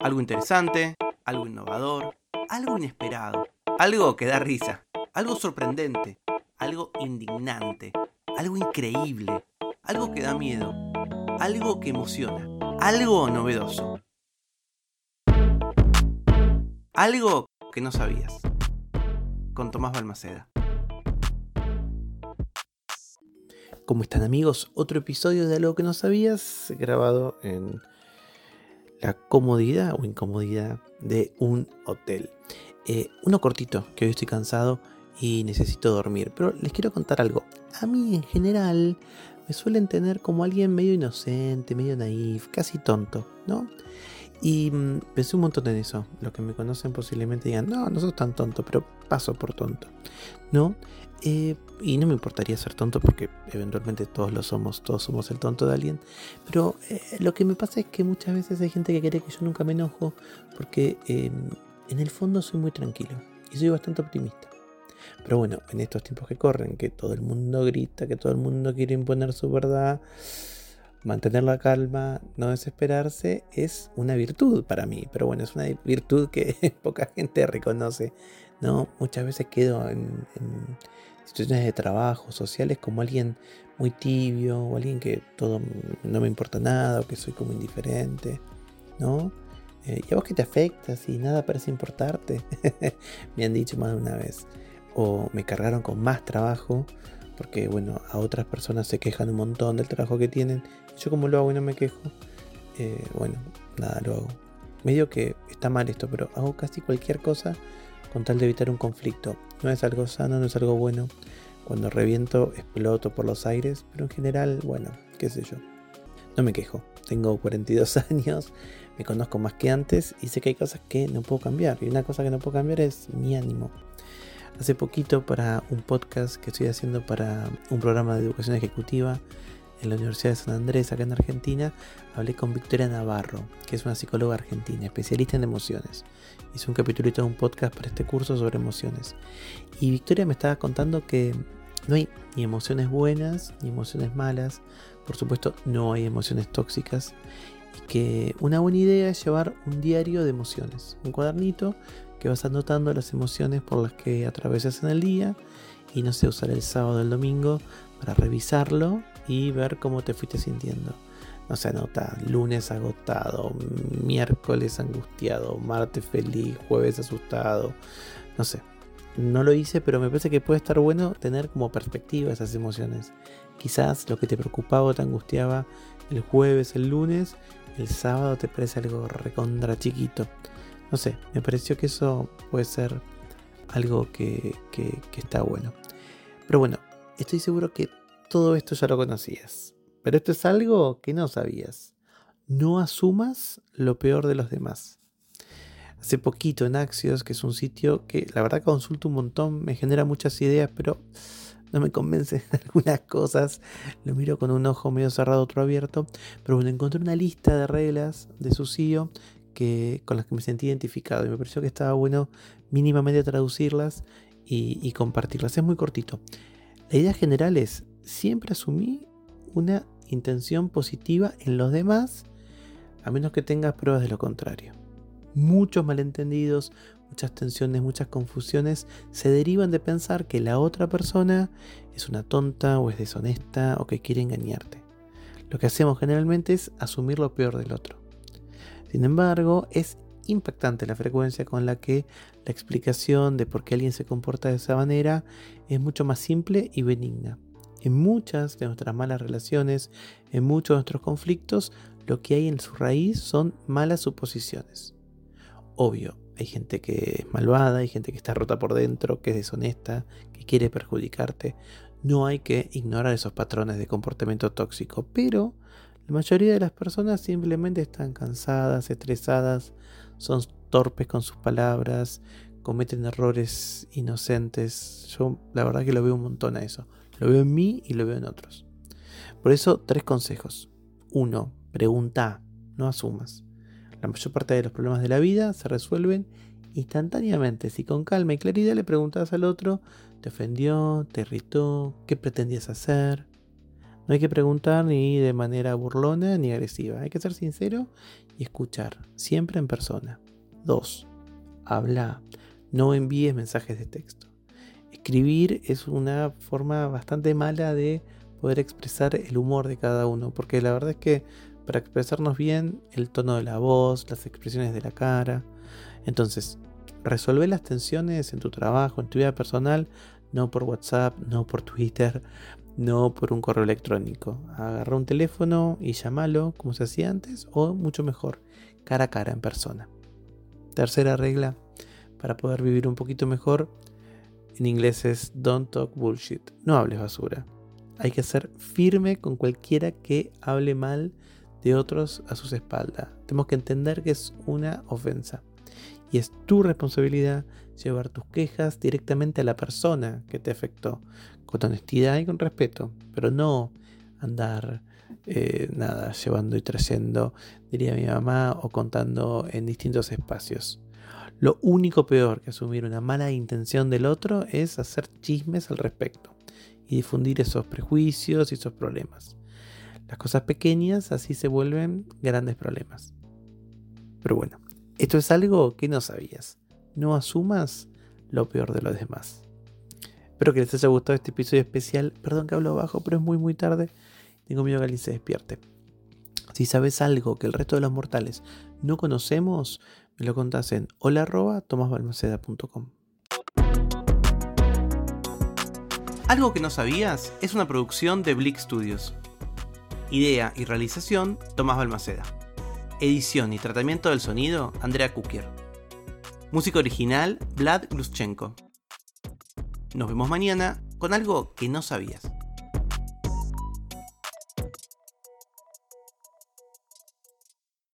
Algo interesante, algo innovador, algo inesperado, algo que da risa, algo sorprendente, algo indignante, algo increíble, algo que da miedo, algo que emociona, algo novedoso. Algo que no sabías. Con Tomás Balmaceda. ¿Cómo están amigos? Otro episodio de Algo que no sabías, grabado en la comodidad o incomodidad de un hotel. Eh, uno cortito, que hoy estoy cansado y necesito dormir. Pero les quiero contar algo. A mí en general me suelen tener como alguien medio inocente, medio naif, casi tonto, ¿no? Y mm, pensé un montón en eso. Los que me conocen posiblemente digan, no, no sos tan tonto, pero paso por tonto. ¿No? Eh, y no me importaría ser tonto porque eventualmente todos lo somos, todos somos el tonto de alguien. Pero eh, lo que me pasa es que muchas veces hay gente que quiere que yo nunca me enojo porque em, en el fondo soy muy tranquilo y soy bastante optimista. Pero bueno, en estos tiempos que corren, que todo el mundo grita, que todo el mundo quiere imponer su verdad, mantener la calma, no desesperarse, es una virtud para mí. Pero bueno, es una virtud que poca gente reconoce. ¿no? Muchas veces quedo en situaciones de trabajo, sociales, como alguien muy tibio, o alguien que todo no me importa nada, o que soy como indiferente, ¿no? Eh, ¿Y a vos que te afecta si nada parece importarte? me han dicho más de una vez. O me cargaron con más trabajo, porque bueno, a otras personas se quejan un montón del trabajo que tienen. Yo como lo hago y no me quejo, eh, bueno, nada, lo hago. Medio que está mal esto, pero hago casi cualquier cosa con tal de evitar un conflicto. No es algo sano, no es algo bueno. Cuando reviento, exploto por los aires, pero en general, bueno, qué sé yo. No me quejo. Tengo 42 años, me conozco más que antes y sé que hay cosas que no puedo cambiar. Y una cosa que no puedo cambiar es mi ánimo. Hace poquito para un podcast que estoy haciendo para un programa de educación ejecutiva en la Universidad de San Andrés, acá en Argentina, hablé con Victoria Navarro, que es una psicóloga argentina, especialista en emociones. Hice un capítulo de un podcast para este curso sobre emociones. Y Victoria me estaba contando que no hay ni emociones buenas ni emociones malas. Por supuesto, no hay emociones tóxicas. Y que una buena idea es llevar un diario de emociones. Un cuadernito que vas anotando las emociones por las que atravesas en el día. Y no sé, usar el sábado o el domingo para revisarlo y ver cómo te fuiste sintiendo. No se anota lunes agotado, miércoles angustiado, martes feliz, jueves asustado. No sé. No lo hice, pero me parece que puede estar bueno tener como perspectiva esas emociones. Quizás lo que te preocupaba o te angustiaba el jueves, el lunes, el sábado te parece algo recontra chiquito. No sé, me pareció que eso puede ser algo que, que está bueno. Pero bueno, estoy seguro que todo esto ya lo conocías. Pero esto es algo que no sabías. No asumas lo peor de los demás. Hace poquito en Axios, que es un sitio que la verdad consulto un montón, me genera muchas ideas, pero no me convence algunas cosas. Lo miro con un ojo medio cerrado, otro abierto. Pero bueno, encontré una lista de reglas de su CEO con las que me sentí identificado y me pareció que estaba bueno mínimamente traducirlas y, y compartirlas. Es muy cortito. La idea general es siempre asumí una intención positiva en los demás, a menos que tengas pruebas de lo contrario. Muchos malentendidos, muchas tensiones, muchas confusiones se derivan de pensar que la otra persona es una tonta o es deshonesta o que quiere engañarte. Lo que hacemos generalmente es asumir lo peor del otro. Sin embargo, es impactante la frecuencia con la que la explicación de por qué alguien se comporta de esa manera es mucho más simple y benigna. En muchas de nuestras malas relaciones, en muchos de nuestros conflictos, lo que hay en su raíz son malas suposiciones. Obvio, hay gente que es malvada, hay gente que está rota por dentro, que es deshonesta, que quiere perjudicarte. No hay que ignorar esos patrones de comportamiento tóxico, pero la mayoría de las personas simplemente están cansadas, estresadas, son torpes con sus palabras, cometen errores inocentes. Yo la verdad que lo veo un montón a eso. Lo veo en mí y lo veo en otros. Por eso, tres consejos. Uno, pregunta, no asumas. La mayor parte de los problemas de la vida se resuelven instantáneamente. Si con calma y claridad le preguntas al otro, ¿te ofendió? ¿Te irritó? ¿Qué pretendías hacer? No hay que preguntar ni de manera burlona ni agresiva. Hay que ser sincero y escuchar, siempre en persona. 2. Habla, no envíes mensajes de texto. Escribir es una forma bastante mala de poder expresar el humor de cada uno, porque la verdad es que para expresarnos bien, el tono de la voz, las expresiones de la cara. Entonces, resolver las tensiones en tu trabajo, en tu vida personal, no por WhatsApp, no por Twitter, no por un correo electrónico. Agarra un teléfono y llámalo como se hacía antes, o mucho mejor, cara a cara en persona. Tercera regla para poder vivir un poquito mejor en inglés es don't talk bullshit. No hables basura. Hay que ser firme con cualquiera que hable mal de otros a sus espaldas. Tenemos que entender que es una ofensa. Y es tu responsabilidad llevar tus quejas directamente a la persona que te afectó, con honestidad y con respeto, pero no andar eh, nada, llevando y trayendo, diría mi mamá, o contando en distintos espacios. Lo único peor que asumir una mala intención del otro es hacer chismes al respecto y difundir esos prejuicios y esos problemas. Las cosas pequeñas así se vuelven grandes problemas. Pero bueno, esto es algo que no sabías. No asumas lo peor de los demás. Espero que les haya gustado este episodio especial. Perdón que hablo bajo, pero es muy muy tarde. Tengo miedo que alguien se despierte. Si sabes algo que el resto de los mortales no conocemos, me lo contás en hola.tomasbalmaceda.com. Algo que no sabías es una producción de Blick Studios. Idea y realización, Tomás Balmaceda. Edición y tratamiento del sonido, Andrea Kukier. Música original, Vlad Gluschenko. Nos vemos mañana con algo que no sabías.